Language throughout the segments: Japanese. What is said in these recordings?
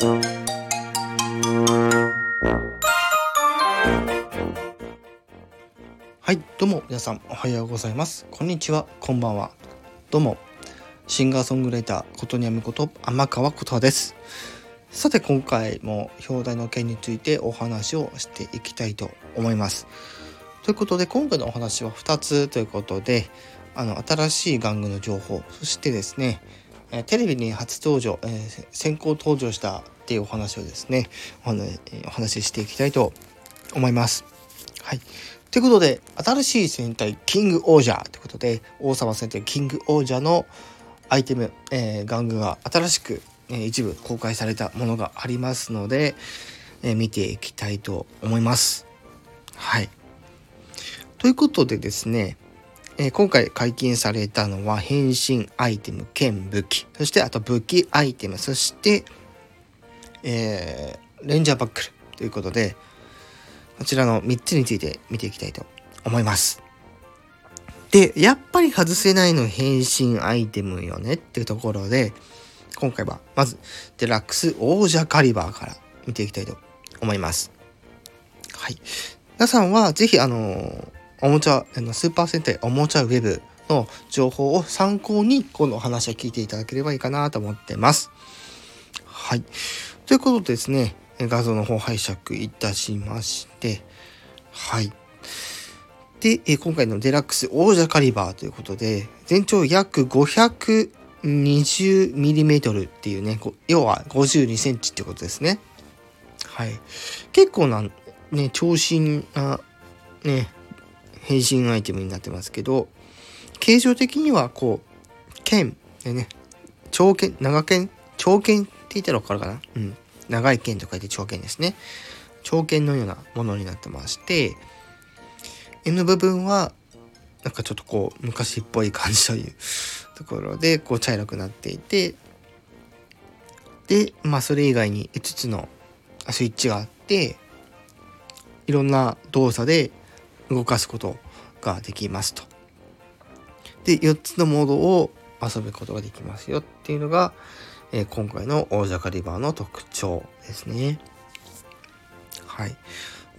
はいどうも皆さんおはようございます。こんにちはこんばんは。どうもシンガーソングライターことにゃむこと天川琴です。さて今回も表題の件についてお話をしていきたいと思います。ということで今回のお話は2つということであの新しい玩具の情報そしてですねえテレビに初登場、えー、先行登場したっていうお話をですねお話ししていきたいと思いますはいということで、新しい戦隊キングオージャーということで、王様戦隊キングオージャーのアイテム、えー、玩具が新しく、えー、一部公開されたものがありますので、えー、見ていきたいと思います。はい。ということでですね、えー、今回解禁されたのは変身アイテム兼武器、そしてあと武器アイテム、そして、えー、レンジャーバックルということで、こちらの3つについて見ていきたいと思います。で、やっぱり外せないの変身アイテムよねっていうところで、今回はまずデラックス王者カリバーから見ていきたいと思います。はい。皆さんはぜひあの、おもちゃ、あのスーパー戦隊おもちゃウェブの情報を参考にこの話を聞いていただければいいかなと思ってます。はい。ということでですね、画像の方拝借いたしまして、はい。で、今回のデラックス王者カリバーということで、全長約 520mm っていうね、要は52センチってことですね。はい。結構な、ね、長身な、ね、変身アイテムになってますけど、形状的にはこう、剣でね、長剣、長剣、長剣って言ったらわかるかな？うん。長い剣と書いて長剣ですね。長剣のようなものになってまして、N 部分はなんかちょっとこう昔っぽい感じという ところでこう茶色くなっていてでまあそれ以外に5つのスイッチがあっていろんな動作で動かすことができますと。で4つのモードを遊ぶことができますよっていうのが、えー、今回の王者カリバーの特徴ですね。はい。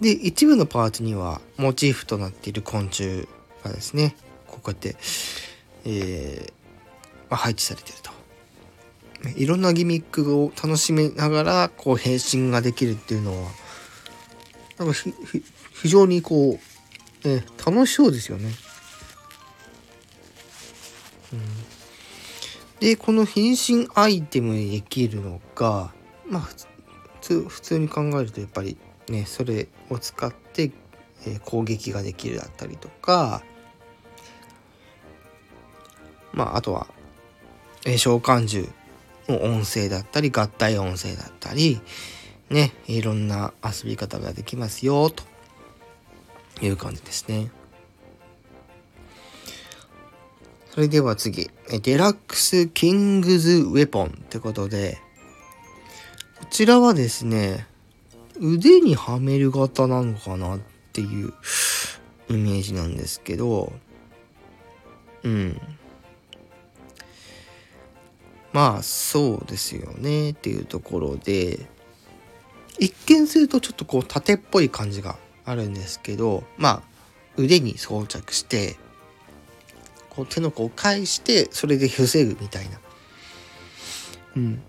で、一部のパーツにはモチーフとなっている昆虫がですね、こうやって、えー、まあ、配置されていると。いろんなギミックを楽しめながら、こう、変身ができるっていうのは、なんか非常にこう、ね、楽しそうですよね。うんで、この変身アイテムにできるのが、まあ、普通、普通に考えるとやっぱりね、それを使って、え、攻撃ができるだったりとか、まあ、あとは、え、召喚獣の音声だったり、合体音声だったり、ね、いろんな遊び方ができますよ、という感じですね。それでは次、デラックスキングズウェポンってことで、こちらはですね、腕にはめる型なのかなっていうイメージなんですけど、うん。まあ、そうですよねっていうところで、一見するとちょっとこう縦っぽい感じがあるんですけど、まあ、腕に装着して、こう手の甲を返してそれで防ぐみたいな。うん。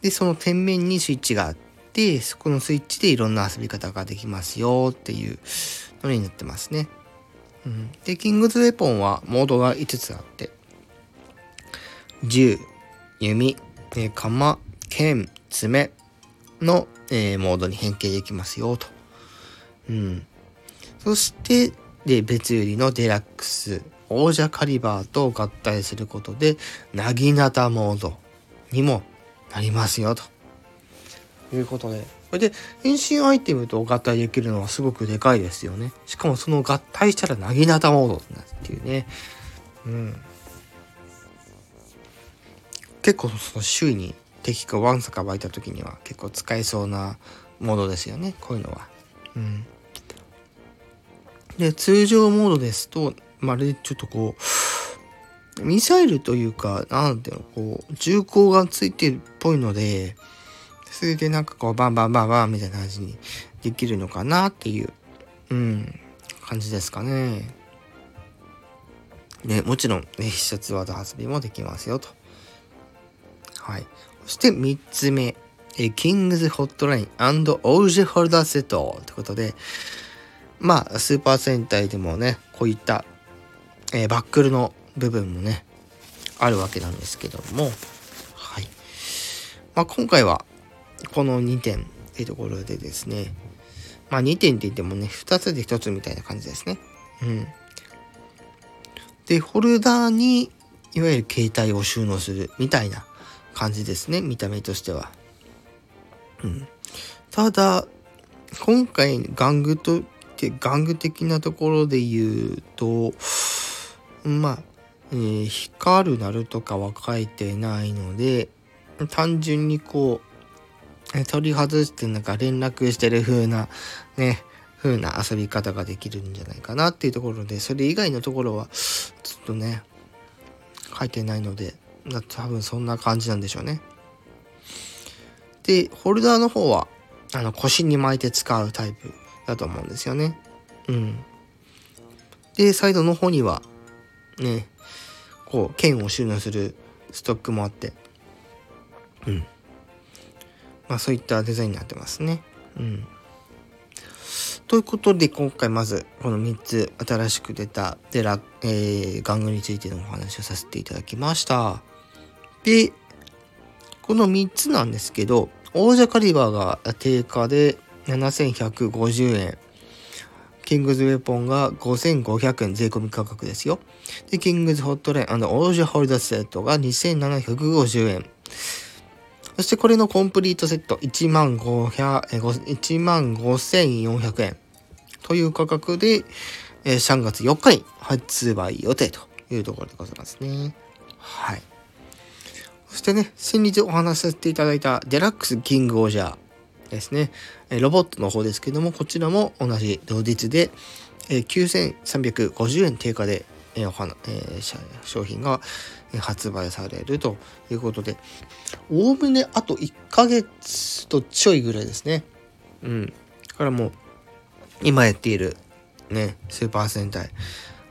でその天面にスイッチがあってそこのスイッチでいろんな遊び方ができますよっていうのになってますね。うん、でキングズウェポンはモードが5つあって銃弓、え鎌剣爪の、えー、モードに変形できますよと。うん。そして、で、別売りのデラックス王者カリバーと合体することで、なぎなたモードにもなりますよ、ということで。これで、変身アイテムと合体できるのはすごくでかいですよね。しかもその合体したらなぎなたモードになるっていうね。うん。結構その周囲に敵かワンサか湧いた時には結構使えそうなモードですよね。こういうのは。うん。で、通常モードですと、まるでちょっとこう、ミサイルというか、なんていうの、こう、銃口がついてるっぽいので、それでなんかこうバンバンバンバンみたいな感じにできるのかなっていう、うん、感じですかね。ね、もちろん、ね、必殺技遊びもできますよと。はい。そして3つ目。えキングズホットラインオージェホルダーセットってことで、まあ、スーパー戦隊でもね、こういった、えー、バックルの部分もね、あるわけなんですけども、はい。まあ、今回は、この2点っていうところでですね、まあ、2点って言ってもね、2つで1つみたいな感じですね。うん。で、ホルダーに、いわゆる携帯を収納するみたいな感じですね、見た目としては。うん。ただ、今回、玩具と、玩具的なところで言うと、まあ、えー、光るなるとかは書いてないので、単純にこう、取り外してなんか連絡してる風な、ね、風な遊び方ができるんじゃないかなっていうところで、それ以外のところは、ちょっとね、書いてないので、多分そんな感じなんでしょうね。で、ホルダーの方は、あの、腰に巻いて使うタイプだと思うんですよね。うん。で、サイドの方には、ね、こう、剣を収納するストックもあって、うん。まあそういったデザインになってますね。うん。ということで、今回まずこの3つ新しく出たデラ、えー、玩具についてのお話をさせていただきました。で、この3つなんですけど、王者カリバーが定価で7150円。キングズウェポンが5500円税込み価格ですよ。で、キングズホットラインオージャホルダーセットが2750円。そしてこれのコンプリートセット1万5400円という価格で、え3月4日に発売予定というところでございますね。はい。そしてね、先日お話しさせていただいたデラックスキングオージャーですね。ロボットの方ですけども、こちらも同じ同日で、え9350円定価で、えお花え商品が発売されるということで、おおむねあと1ヶ月とちょいぐらいですね。うん。だからもう、今やっているね、スーパー戦隊、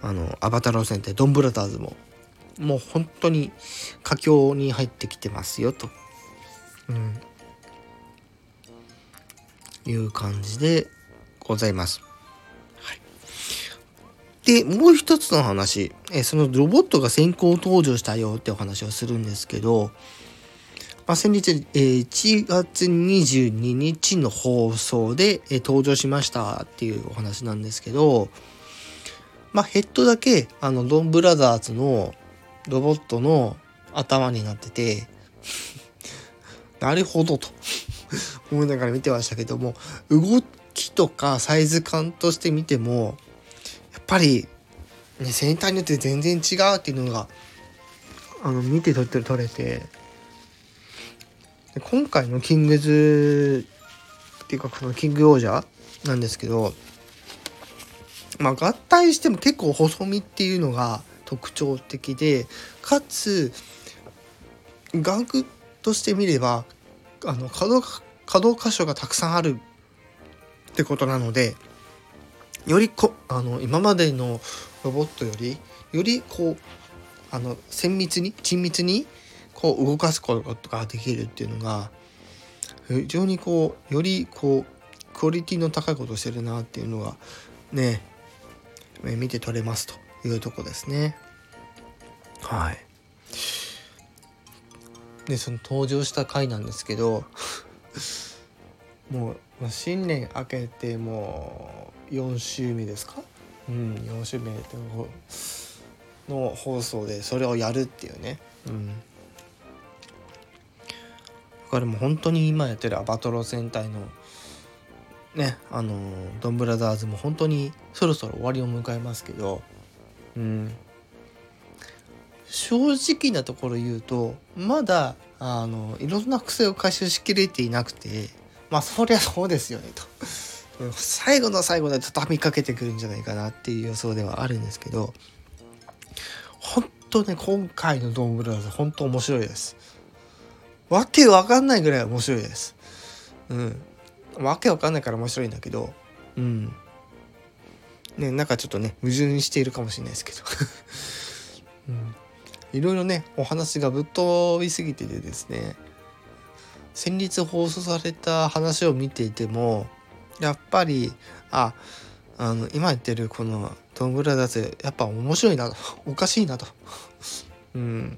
あの、アバタロー戦隊、ドンブラザーズも、もう本当に佳境に入ってきてますよと。うん。いう感じでございます。はい。で、もう一つの話、えそのロボットが先行登場したよってお話をするんですけど、まあ、先日、えー、1月22日の放送で、えー、登場しましたっていうお話なんですけど、まあ、ヘッドだけ、あの、ドンブラザーズのロボットの頭になってて、なるほどと。思いながら見てましたけども、動きとかサイズ感として見てもやっ、ぱり、ね、センターによって全然違うっていうのがあの見て取って取れて今回のキングズっていうかこのキング王者なんですけどまあ合体しても結構細身っていうのが特徴的でかつ玩具として見ればあの可動可動箇所がたくさんあるってことなのでよりこあの今までのロボットよりよりこうあの綿密に緻密にこう動かすことができるっていうのが非常にこうよりこうクオリティの高いことをしてるなっていうのがね見て取れますというとこですね。はい。でその登場した回なんですけど もう新年明けてもう4週目ですか？うん4週目の放送でそれをやるっていうね。うん。だからもう本当に今やってるアバトロ戦隊のねあのドンブラザーズも本当にそろそろ終わりを迎えますけど。うん。正直なところ言うとまだあのいろんな癖を回収しきれていなくてまあそりゃそうですよねと。最後の最後で畳みかけてくるんじゃないかなっていう予想ではあるんですけど本当ね今回のドームブラザーズ本当面白いです。わけわかんないぐらい面白いです。うんわけわかんないから面白いんだけどうんねなんかちょっとね矛盾しているかもしれないですけど、うん、いろいろねお話がぶっ飛びすぎててですね先日放送された話を見ていてもやっぱりああの今言ってるこのドンブラザーズやっぱ面白いなとおかしいなと。うん、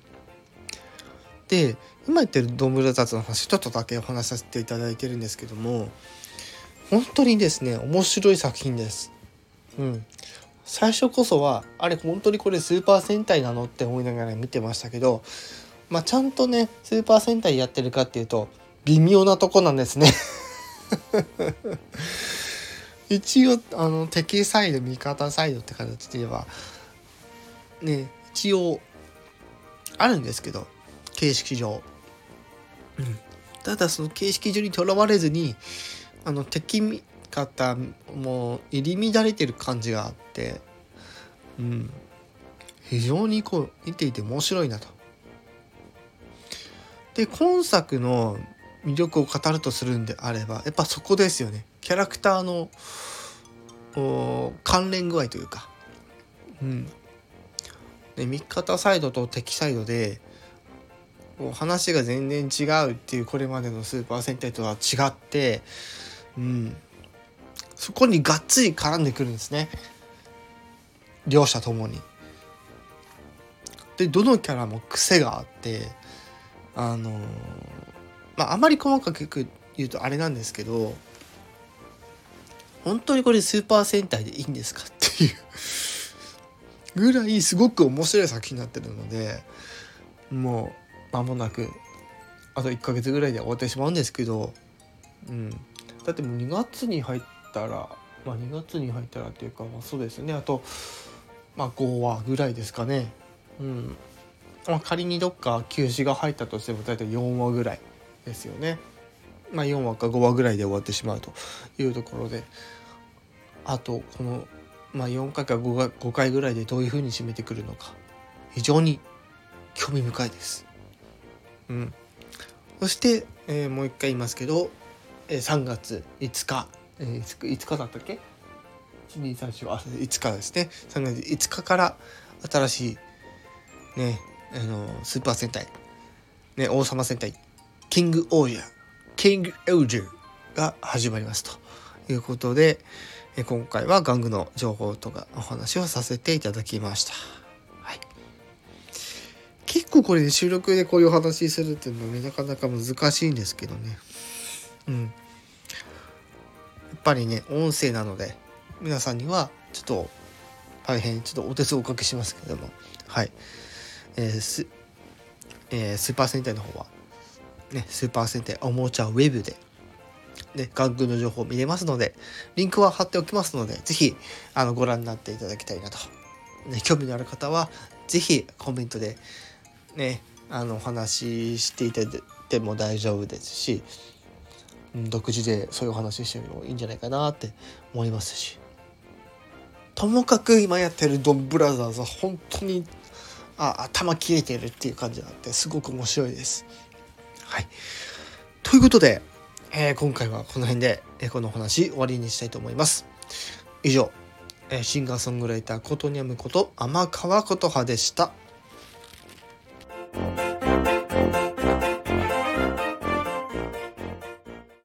で今言ってるドンブラザーズの話ちょっとだけお話しさせていただいてるんですけども本当にですね面白い作品です。うん、最初こそはあれ本当にこれスーパー戦隊なのって思いながら見てましたけど、まあ、ちゃんとねスーパー戦隊やってるかっていうと微妙なとこなんですね。一応あの敵サイド味方サイドって形で言えばね一応あるんですけど形式上、うん、ただその形式上にとらわれずにあの敵味方も入り乱れてる感じがあってうん。非常にこう見ていて面白いなと。で今作の魅力を語るとするんであればやっぱそこですよね。キャラクターの関連具合というか、うん、で味方サイドと敵サイドで話が全然違うっていうこれまでのスーパー戦隊とは違って、うん、そこにがっつり絡んでくるんですね両者ともに。でどのキャラも癖があってあのーまああまり細かく言うとあれなんですけど本当にこれスーパー戦隊でいいんですかっていう ぐらいすごく面白い作品になってるのでもう間もなくあと1ヶ月ぐらいで終わってしまうんですけど、うん、だってもう2月に入ったらまあ2月に入ったらっていうか、まあ、そうですねあとまあ5話ぐらいですかね。うんまあ、仮にどっか休止が入ったとしても大体4話ぐらいですよね。まあ、4話か5話ぐらいで終わってしまうというところであとこの、まあ、4回か 5, が5回ぐらいでどういうふうに締めてくるのか非常に興味深いです。うん、そして、えー、もう一回言いますけど、えー、3月5日、えー、5日だったっけ ?1234 あ5日ですね3月5日から新しいねあのスーパー戦隊、ね、王様戦隊キングオージャー、キングオージャーが始まりますということで、え今回は玩具の情報とかお話をさせていただきました。はい、結構これ、ね、収録でこういう話するっていうのは、ね、なかなか難しいんですけどね。うん。ぱりね、音声なので、皆さんにはちょっと大変ちょっとお手数をおかけしますけども、はい。えー、スえー、スーパー戦隊の方はね、スーパー戦隊おもちゃウェブで、ね、玩具の情報見れますので、リンクは貼っておきますので、ぜひ、あの、ご覧になっていただきたいなと。ね、興味のある方は、ぜひコメントで、ね、あの、お話ししていただいても大丈夫ですし、独自でそういうお話してもいいんじゃないかなって思いますし。ともかく今やってるドンブラザーズは本当にあ頭切れてるっていう感じがあってすごく面白いです。はい。ということで、えー、今回はこの辺で、えー、このお話終わりにしたいと思います。以上、えー、シンガーソングライターことにゃむこと天川琴葉でした。